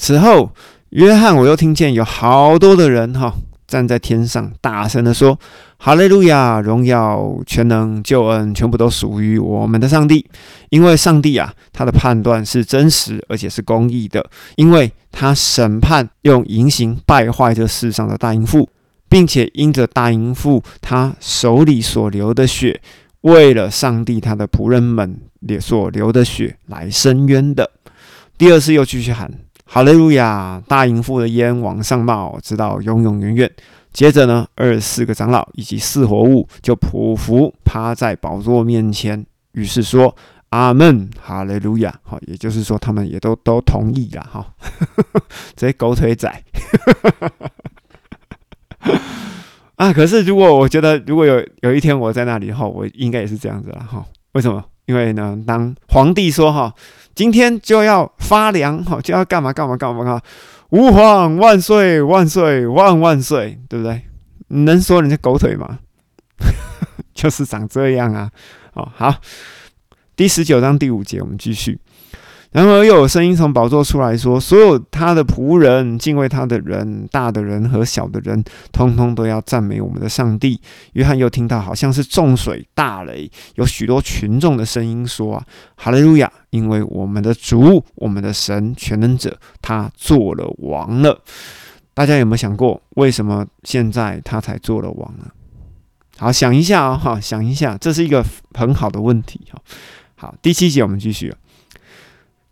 此后，约翰我又听见有好多的人哈站在天上，大声的说：“哈利路亚！荣耀、全能、救恩，全部都属于我们的上帝。因为上帝啊，他的判断是真实而且是公义的，因为他审判用淫行败坏这世上的大淫妇，并且因着大淫妇他手里所流的血，为了上帝他的仆人们也所流的血来伸冤的。第二次又继续喊。”哈利路亚！大淫妇的烟往上冒，直到永永远远。接着呢，二十四个长老以及四活物就匍匐趴在宝座面前，于是说：“阿门，哈利路亚！”好，也就是说，他们也都都同意了。哈，这些狗腿仔。啊，可是如果我觉得，如果有有一天我在那里后，我应该也是这样子了。哈，为什么？因为呢，当皇帝说：“哈。”今天就要发粮哈，就要干嘛干嘛干嘛干嘛？吾皇万岁万岁万万岁，对不对？能说人家狗腿吗？就是长这样啊！哦，好，第十九章第五节，我们继续。然而又有声音从宝座出来说：“所有他的仆人、敬畏他的人、大的人和小的人，通通都要赞美我们的上帝。”约翰又听到好像是重水大雷，有许多群众的声音说：“啊，哈利路亚！因为我们的主、我们的神、全能者，他做了王了。”大家有没有想过，为什么现在他才做了王呢？好，想一下啊，哈，想一下，这是一个很好的问题。哈，好，第七节我们继续。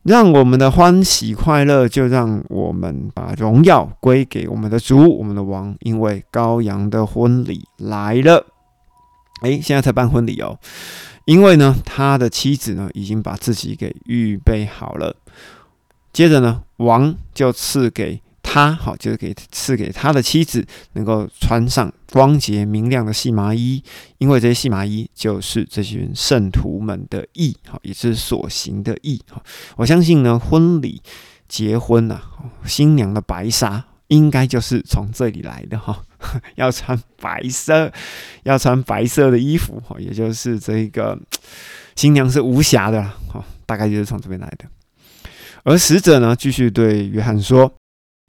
让我们的欢喜快乐，就让我们把荣耀归给我们的主，我们的王，因为羔羊的婚礼来了。诶，现在才办婚礼哦，因为呢，他的妻子呢已经把自己给预备好了。接着呢，王就赐给。他好，就是给赐给他的妻子，能够穿上光洁明亮的细麻衣，因为这些细麻衣就是这群圣徒们的义，好，也是所行的义。好，我相信呢，婚礼结婚呐，新娘的白纱应该就是从这里来的哈，要穿白色，要穿白色的衣服，哈，也就是这个新娘是无瑕的，哈，大概就是从这边来的。而使者呢，继续对约翰说。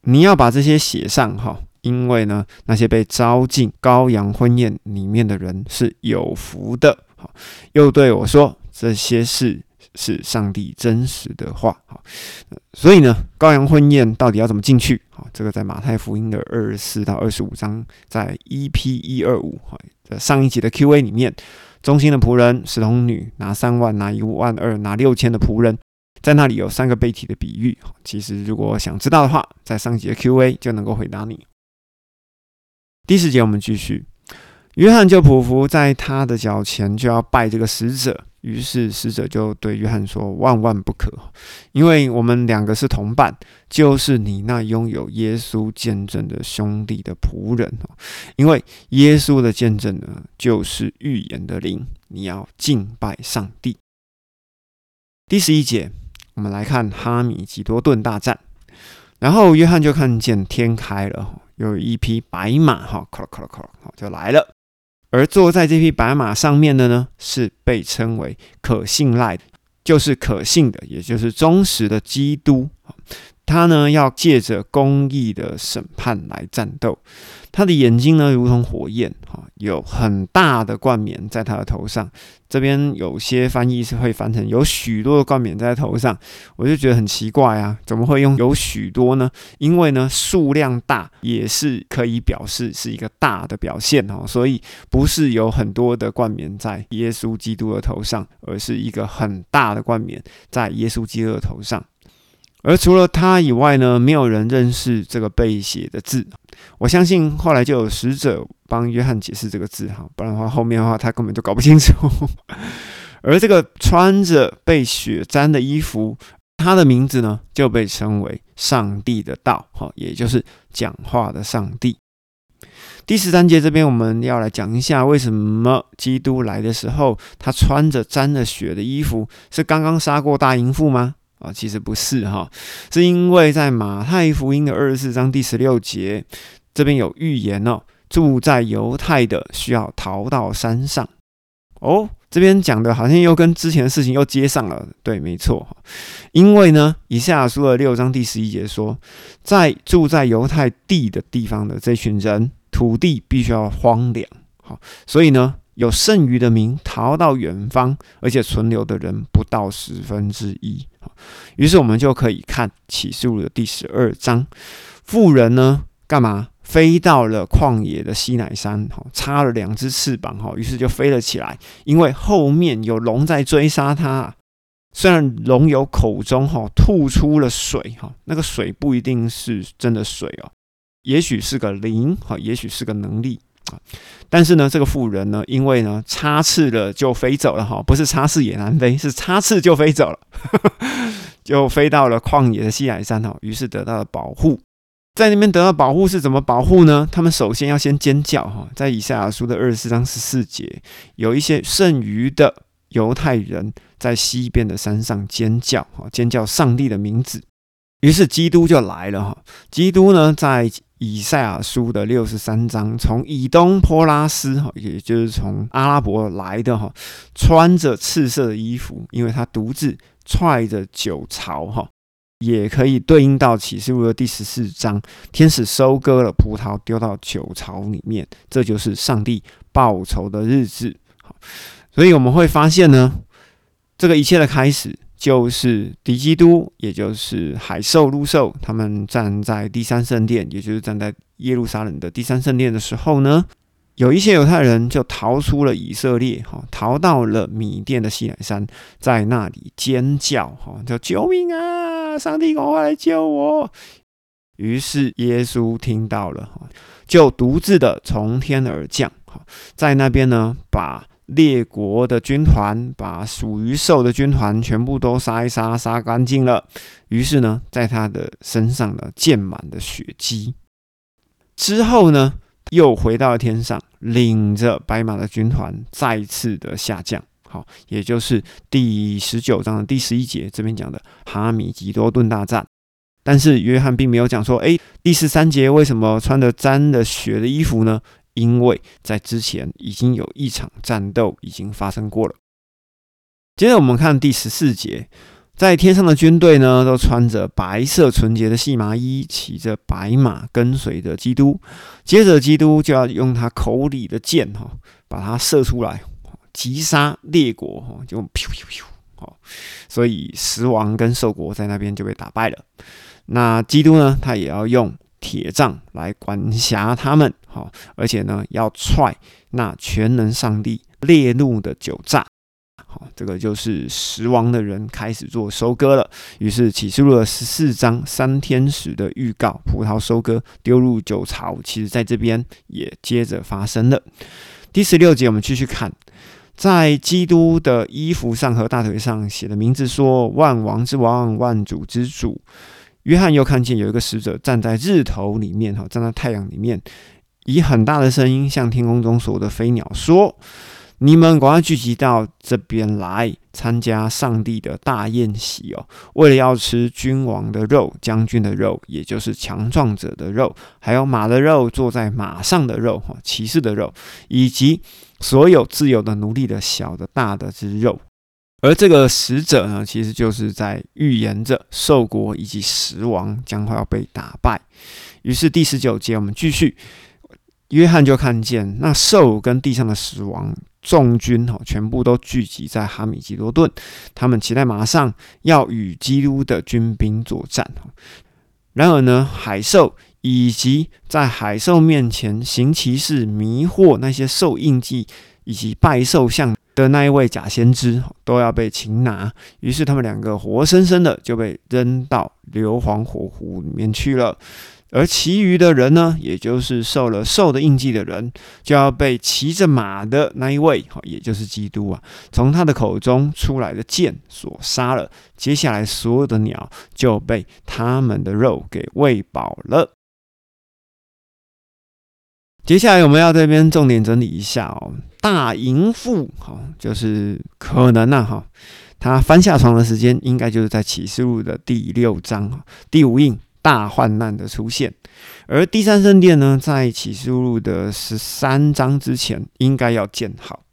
你要把这些写上哈，因为呢，那些被招进羔羊婚宴里面的人是有福的。好，又对我说这些事是上帝真实的话。好，所以呢，羔羊婚宴到底要怎么进去？好，这个在马太福音的二十四到二十五章，在 EP 一二五哈，上一集的 Q&A 里面，中心的仆人使童女拿三万，拿一万二，拿六千的仆人。在那里有三个背体的比喻，其实如果想知道的话，在上节的 Q&A 就能够回答你。第四节我们继续，约翰就匍匐在他的脚前，就要拜这个使者。于是使者就对约翰说：“万万不可，因为我们两个是同伴，就是你那拥有耶稣见证的兄弟的仆人因为耶稣的见证呢，就是预言的灵，你要敬拜上帝。”第十一节。我们来看哈米吉多顿大战，然后约翰就看见天开了，有一匹白马，哈，咯咯咯咯，就来了。而坐在这匹白马上面的呢，是被称为可信赖的，就是可信的，也就是忠实的基督。他呢，要借着公义的审判来战斗。他的眼睛呢，如同火焰，哈，有很大的冠冕在他的头上。这边有些翻译是会翻成有许多的冠冕在头上，我就觉得很奇怪啊，怎么会用有许多呢？因为呢，数量大也是可以表示是一个大的表现哦，所以不是有很多的冠冕在耶稣基督的头上，而是一个很大的冠冕在耶稣基督的头上。而除了他以外呢，没有人认识这个被写的字。我相信后来就有使者帮约翰解释这个字哈，不然的话后面的话他根本就搞不清楚。而这个穿着被血沾的衣服，他的名字呢就被称为上帝的道哈，也就是讲话的上帝。第十三节这边我们要来讲一下，为什么基督来的时候他穿着沾了血的衣服，是刚刚杀过大淫妇吗？啊，其实不是哈，是因为在马太福音的二十四章第十六节，这边有预言哦，住在犹太的需要逃到山上。哦，这边讲的好像又跟之前的事情又接上了。对，没错，因为呢，以下书的六章第十一节说，在住在犹太地的地方的这群人，土地必须要荒凉。好，所以呢，有剩余的民逃到远方，而且存留的人不到十分之一。于是我们就可以看启示录的第十二章，富人呢，干嘛？飞到了旷野的西乃山，哈，插了两只翅膀，哈，于是就飞了起来。因为后面有龙在追杀他，虽然龙有口中哈吐出了水，哈，那个水不一定是真的水哦，也许是个灵，哈，也许是个能力但是呢，这个妇人呢，因为呢插翅了就飞走了，哈，不是插翅也难飞，是插翅就飞走了，就飞到了旷野的西海山，哈，于是得到了保护。在那边得到保护是怎么保护呢？他们首先要先尖叫哈，在以赛亚书的二十四章十四节，有一些剩余的犹太人在西边的山上尖叫哈，尖叫上帝的名字。于是基督就来了哈。基督呢，在以赛亚书的六十三章，从以东坡拉斯哈，也就是从阿拉伯来的哈，穿着赤色的衣服，因为他独自踹着酒槽哈。也可以对应到启示录的第十四章，天使收割了葡萄，丢到酒槽里面，这就是上帝报仇的日子。所以我们会发现呢，这个一切的开始就是敌基督，也就是海兽、陆兽，他们站在第三圣殿，也就是站在耶路撒冷的第三圣殿的时候呢。有一些犹太人就逃出了以色列，哈，逃到了米甸的西乃山，在那里尖叫，哈，叫救命啊！上帝，赶快来救我！于是耶稣听到了，哈，就独自的从天而降，哈，在那边呢，把列国的军团，把属于兽的军团全部都杀一杀，杀干净了。于是呢，在他的身上呢，溅满了血迹。之后呢？又回到了天上，领着白马的军团再次的下降。好，也就是第十九章的第十一节，这边讲的哈米吉多顿大战。但是约翰并没有讲说，诶，第十三节为什么穿着沾了血的衣服呢？因为在之前已经有一场战斗已经发生过了。接着我们看第十四节。在天上的军队呢，都穿着白色纯洁的细麻衣，骑着白马，跟随着基督。接着，基督就要用他口里的剑，哈，把它射出来，击杀列国，哈，就咻咻咻，好，所以十王跟兽国在那边就被打败了。那基督呢，他也要用铁杖来管辖他们，好，而且呢，要踹那全能上帝烈怒的酒炸。好，这个就是食王的人开始做收割了。于是启示录了十四章三天使的预告，葡萄收割丢入酒槽，其实在这边也接着发生了。第十六节，我们继续看，在基督的衣服上和大腿上写的名字说：“万王之王，万主之主。”约翰又看见有一个使者站在日头里面，哈，站在太阳里面，以很大的声音向天空中所有的飞鸟说。你们赶快聚集到这边来参加上帝的大宴席哦！为了要吃君王的肉、将军的肉，也就是强壮者的肉，还有马的肉、坐在马上的肉、哈骑士的肉，以及所有自由的奴隶的小的、大的之肉。而这个使者呢，其实就是在预言着兽国以及十王将会要被打败。于是第十九节，我们继续，约翰就看见那兽跟地上的死亡。众军哈全部都聚集在哈米吉多顿，他们骑在马上要与基督的军兵作战然而呢，海兽以及在海兽面前行骑士迷惑那些兽印记以及拜兽像的那一位假先知都要被擒拿。于是他们两个活生生的就被扔到硫磺火湖里面去了。而其余的人呢，也就是受了兽的印记的人，就要被骑着马的那一位，也就是基督啊，从他的口中出来的剑所杀了。接下来，所有的鸟就被他们的肉给喂饱了。接下来，我们要这边重点整理一下哦。大淫妇，哈，就是可能呢，哈，他翻下床的时间，应该就是在启示录的第六章第五印。大患难的出现，而第三圣殿呢，在启示录的十三章之前应该要建好。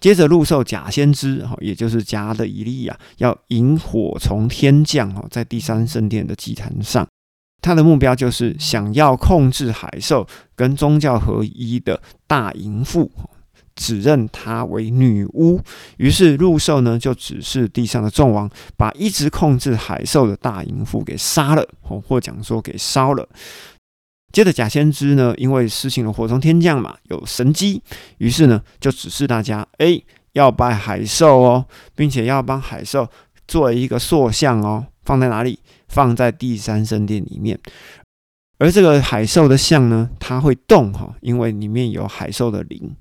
接着入受假先知哈，也就是假的以利亚，要引火从天降哈，在第三圣殿的祭坛上，他的目标就是想要控制海兽跟宗教合一的大淫妇，指认她为女巫。于是入兽呢，就指示地上的众王，把一直控制海兽的大淫妇给杀了，或讲说给烧了。接着假先知呢，因为施行了火从天降嘛，有神机，于是呢就指示大家，哎，要拜海兽哦，并且要帮海兽做一个塑像哦，放在哪里？放在第三圣殿里面。而这个海兽的像呢，它会动哈，因为里面有海兽的灵，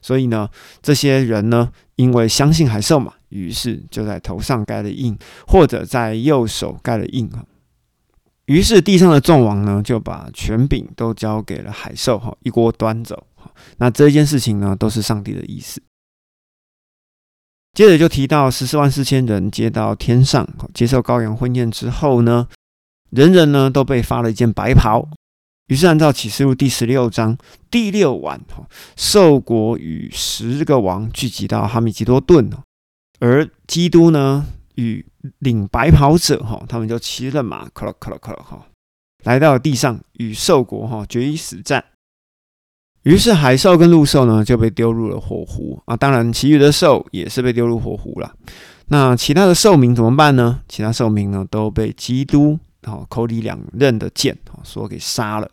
所以呢，这些人呢，因为相信海兽嘛，于是就在头上盖了印，或者在右手盖了印啊。于是地上的众王呢，就把权柄都交给了海兽，哈，一锅端走。那这件事情呢，都是上帝的意思。接着就提到十四万四千人接到天上，接受羔羊婚宴之后呢，人人呢都被发了一件白袍。于是按照启示录第十六章第六晚，哈，兽国与十个王聚集到哈米吉多顿，而基督呢？与领白袍者哈，他们就骑着马，克了克了克了哈，来到了地上与兽国哈决一死战。于是海兽跟陆兽呢就被丢入了火湖啊，当然其余的兽也是被丢入火湖了。那其他的兽民怎么办呢？其他兽民呢都被基督哈口里两刃的剑哈所给杀了。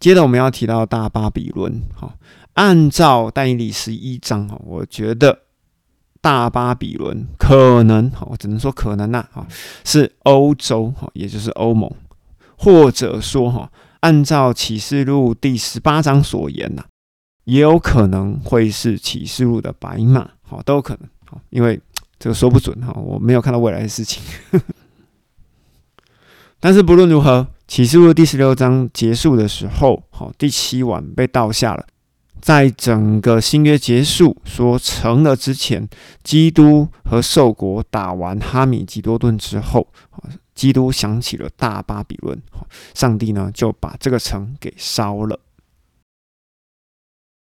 接着我们要提到大巴比伦哈，按照但以理十一章哈，我觉得。大巴比伦可能，哈我只能说可能呐，哈，是欧洲，哈，也就是欧盟，或者说，哈，按照启示录第十八章所言呐，也有可能会是启示录的白马，好，都有可能，好，因为这个说不准，哈，我没有看到未来的事情。但是不论如何，启示录第十六章结束的时候，好，第七晚被倒下了。在整个新约结束说成了之前，基督和兽国打完哈米吉多顿之后，基督想起了大巴比伦，上帝呢就把这个城给烧了。